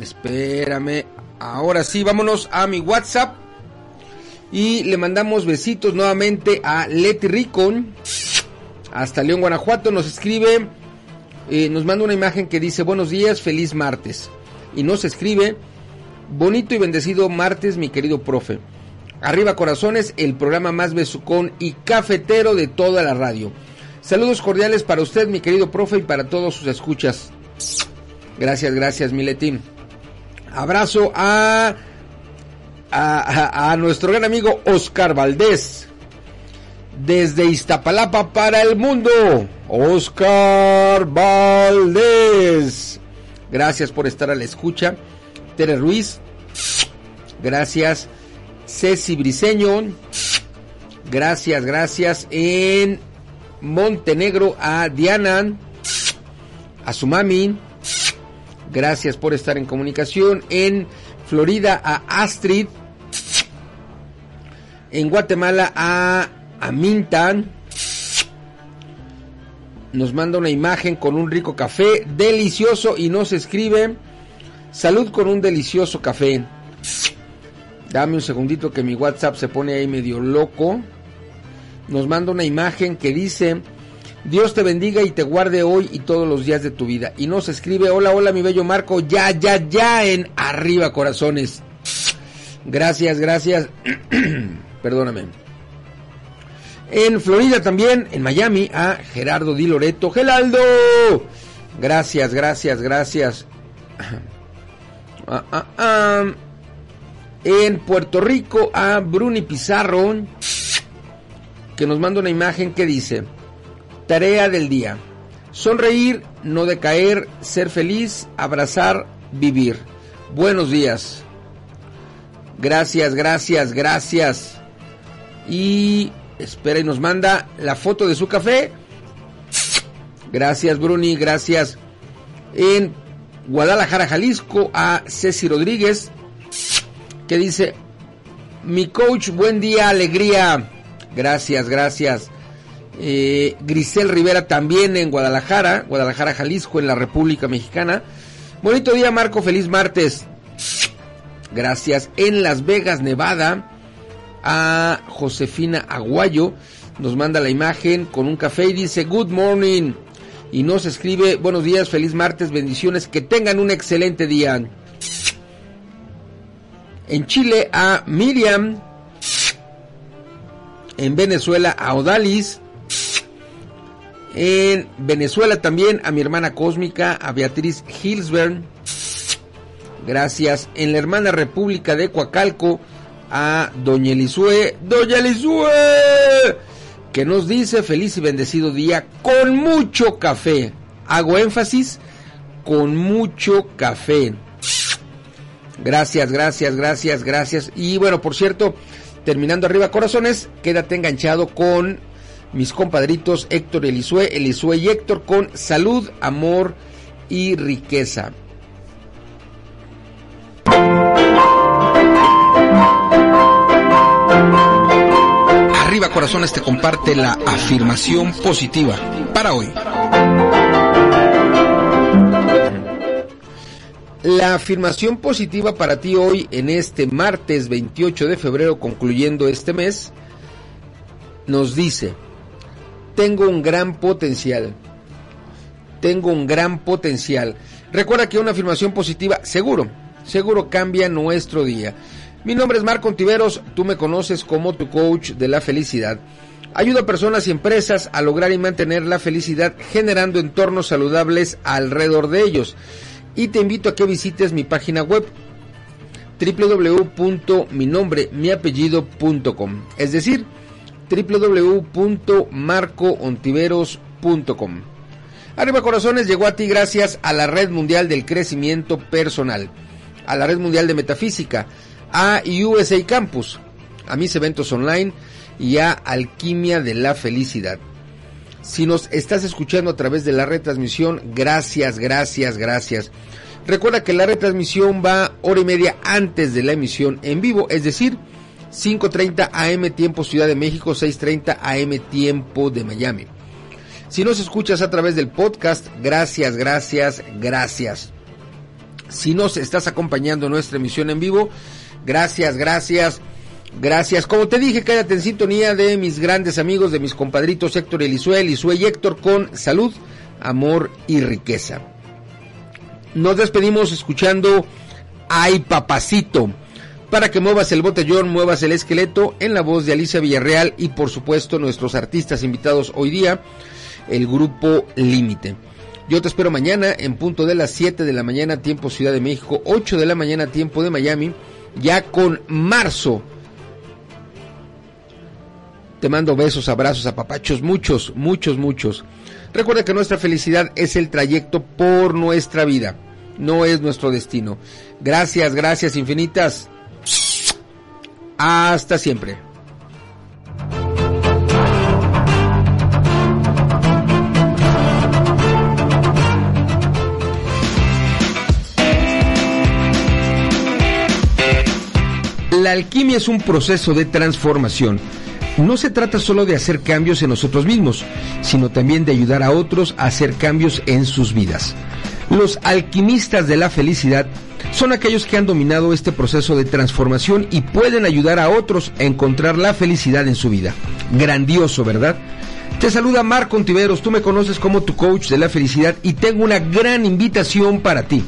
espérame. Ahora sí, vámonos a mi WhatsApp. Y le mandamos besitos nuevamente a Leti Ricon. Hasta León, Guanajuato. Nos escribe, eh, nos manda una imagen que dice: Buenos días, feliz martes. Y nos escribe: Bonito y bendecido martes, mi querido profe. Arriba Corazones, el programa más besucón y cafetero de toda la radio. Saludos cordiales para usted, mi querido profe, y para todos sus escuchas. Gracias, gracias, Miletín. Abrazo a, a, a, a nuestro gran amigo Oscar Valdés. Desde Iztapalapa para el mundo. Oscar Valdés. Gracias por estar a la escucha. Tere Ruiz. Gracias. Ceci Briseño. Gracias, gracias. En Montenegro a Diana. A su mami. Gracias por estar en comunicación. En Florida a Astrid. En Guatemala a Amintan. Nos manda una imagen con un rico café delicioso y nos escribe salud con un delicioso café. Dame un segundito que mi WhatsApp se pone ahí medio loco. Nos manda una imagen que dice Dios te bendiga y te guarde hoy y todos los días de tu vida. Y nos escribe, hola, hola mi bello Marco, ya, ya, ya en arriba corazones. Gracias, gracias. [clears throat] Perdóname. En Florida también, en Miami, a Gerardo Di Loreto. Geraldo. Gracias, gracias, gracias. [clears throat] Ah, ah, ah. En Puerto Rico a Bruni Pizarro, que nos manda una imagen que dice, tarea del día, sonreír, no decaer, ser feliz, abrazar, vivir. Buenos días. Gracias, gracias, gracias. Y espera y nos manda la foto de su café. Gracias, Bruni, gracias. En Guadalajara, Jalisco, a Ceci Rodríguez, que dice, mi coach, buen día, alegría. Gracias, gracias. Eh, Grisel Rivera también en Guadalajara, Guadalajara, Jalisco, en la República Mexicana. Bonito día, Marco, feliz martes. Gracias. En Las Vegas, Nevada, a Josefina Aguayo nos manda la imagen con un café y dice good morning y nos escribe buenos días, feliz martes, bendiciones, que tengan un excelente día. En Chile a Miriam, en Venezuela a Odalis, en Venezuela también a mi hermana cósmica, a Beatriz Hilsberg. Gracias. En la hermana República de Coacalco a Doña Elisue. Doña Elisue. Que nos dice feliz y bendecido día con mucho café. Hago énfasis con mucho café. Gracias, gracias, gracias, gracias. Y bueno, por cierto, terminando arriba corazones, quédate enganchado con mis compadritos Héctor Elisue, Elisue y Héctor con salud, amor y riqueza. Arriba Corazones te comparte la afirmación positiva para hoy. La afirmación positiva para ti hoy en este martes 28 de febrero concluyendo este mes nos dice, tengo un gran potencial, tengo un gran potencial. Recuerda que una afirmación positiva seguro, seguro cambia nuestro día. Mi nombre es Marco Ontiveros, tú me conoces como tu coach de la felicidad. Ayuda a personas y empresas a lograr y mantener la felicidad generando entornos saludables alrededor de ellos. Y te invito a que visites mi página web www.minombremiapellido.com, es decir, www.marcoontiveros.com. Arriba Corazones llegó a ti gracias a la Red Mundial del Crecimiento Personal, a la Red Mundial de Metafísica, a USA Campus, a mis eventos online y a Alquimia de la Felicidad. Si nos estás escuchando a través de la retransmisión, gracias, gracias, gracias. Recuerda que la retransmisión va hora y media antes de la emisión en vivo, es decir, 5.30 AM tiempo Ciudad de México, 6.30 AM tiempo de Miami. Si nos escuchas a través del podcast, gracias, gracias, gracias. Si nos estás acompañando en nuestra emisión en vivo, gracias, gracias, gracias. Como te dije, quédate en sintonía de mis grandes amigos, de mis compadritos Héctor Elisue, Elisue y Héctor con salud, amor y riqueza. Nos despedimos escuchando Ay Papacito. Para que muevas el botellón, muevas el esqueleto en la voz de Alicia Villarreal y por supuesto nuestros artistas invitados hoy día, el grupo Límite. Yo te espero mañana en punto de las 7 de la mañana tiempo Ciudad de México, 8 de la mañana tiempo de Miami, ya con marzo. Te mando besos, abrazos, apapachos, muchos, muchos, muchos. Recuerda que nuestra felicidad es el trayecto por nuestra vida, no es nuestro destino. Gracias, gracias infinitas. Hasta siempre. La alquimia es un proceso de transformación. No se trata solo de hacer cambios en nosotros mismos, sino también de ayudar a otros a hacer cambios en sus vidas. Los alquimistas de la felicidad son aquellos que han dominado este proceso de transformación y pueden ayudar a otros a encontrar la felicidad en su vida. Grandioso, ¿verdad? Te saluda Marco Ontiveros, tú me conoces como tu coach de la felicidad y tengo una gran invitación para ti.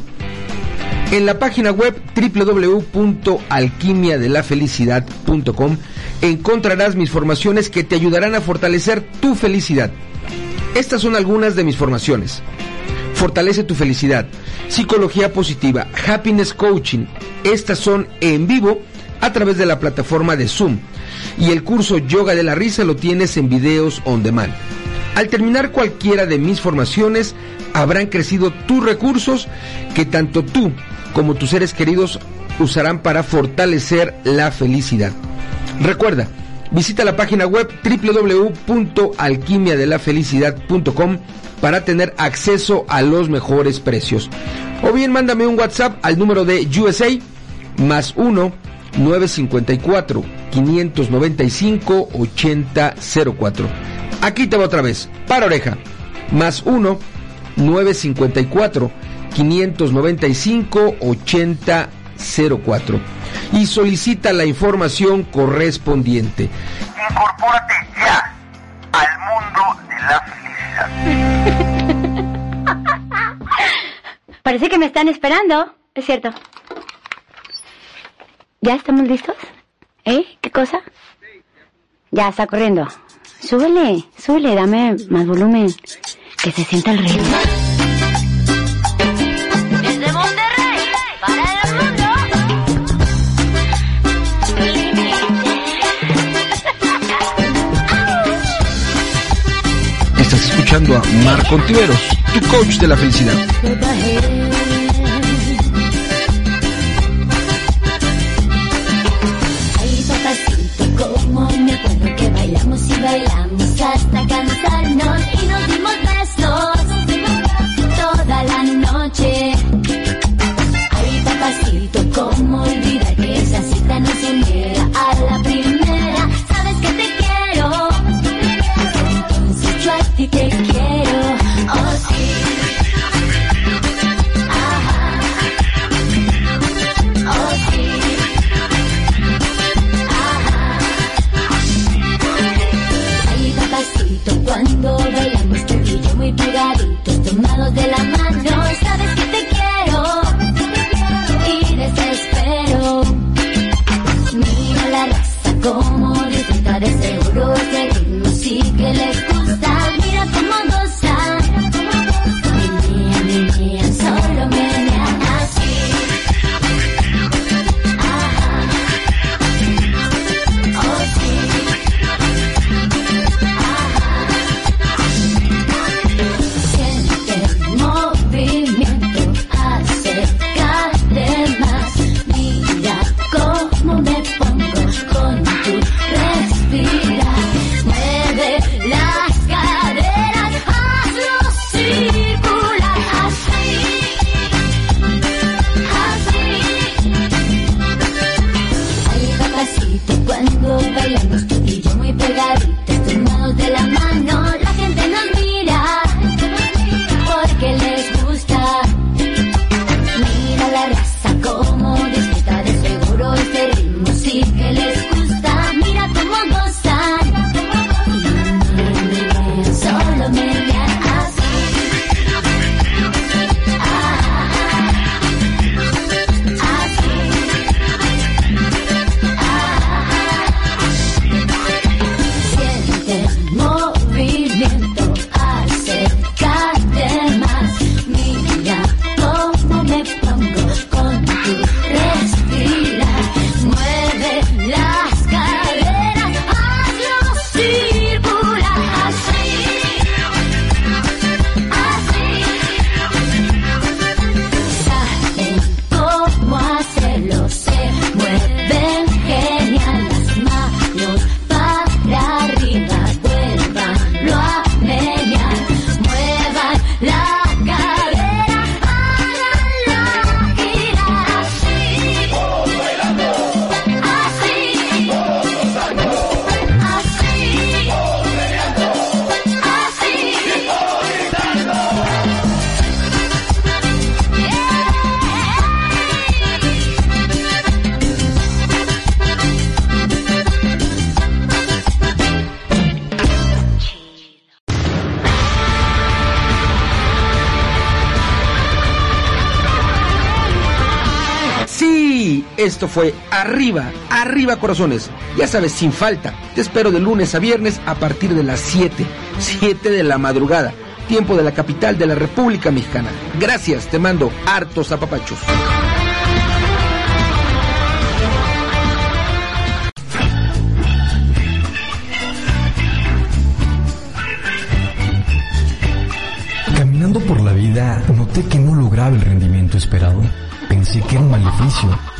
En la página web www.alquimiadelafelicidad.com encontrarás mis formaciones que te ayudarán a fortalecer tu felicidad. Estas son algunas de mis formaciones. Fortalece tu felicidad, psicología positiva, happiness coaching. Estas son en vivo a través de la plataforma de Zoom. Y el curso Yoga de la Risa lo tienes en videos on demand. Al terminar cualquiera de mis formaciones, habrán crecido tus recursos que tanto tú como tus seres queridos usarán para fortalecer la felicidad. Recuerda, visita la página web www.alquimiadelafelicidad.com para tener acceso a los mejores precios. O bien mándame un WhatsApp al número de USA más 1 954 595 8004. Aquí te va otra vez, para oreja, más 1 954 595 8004 y solicita la información correspondiente. Incorpórate ya al mundo de la felicidad. [laughs] Parece que me están esperando. Es cierto. ¿Ya estamos listos? ¿Eh? ¿Qué cosa? Ya está corriendo. Súbele, súbele, dame más volumen. Que se sienta el ritmo. Escuchando a Marco Ontiveros, tu coach de la felicidad. Esto fue Arriba, Arriba Corazones. Ya sabes, sin falta. Te espero de lunes a viernes a partir de las 7, 7 de la madrugada, tiempo de la capital de la República Mexicana. Gracias, te mando hartos apapachos. Caminando por la vida, noté que no lograba el rendimiento esperado. Pensé que era un maleficio.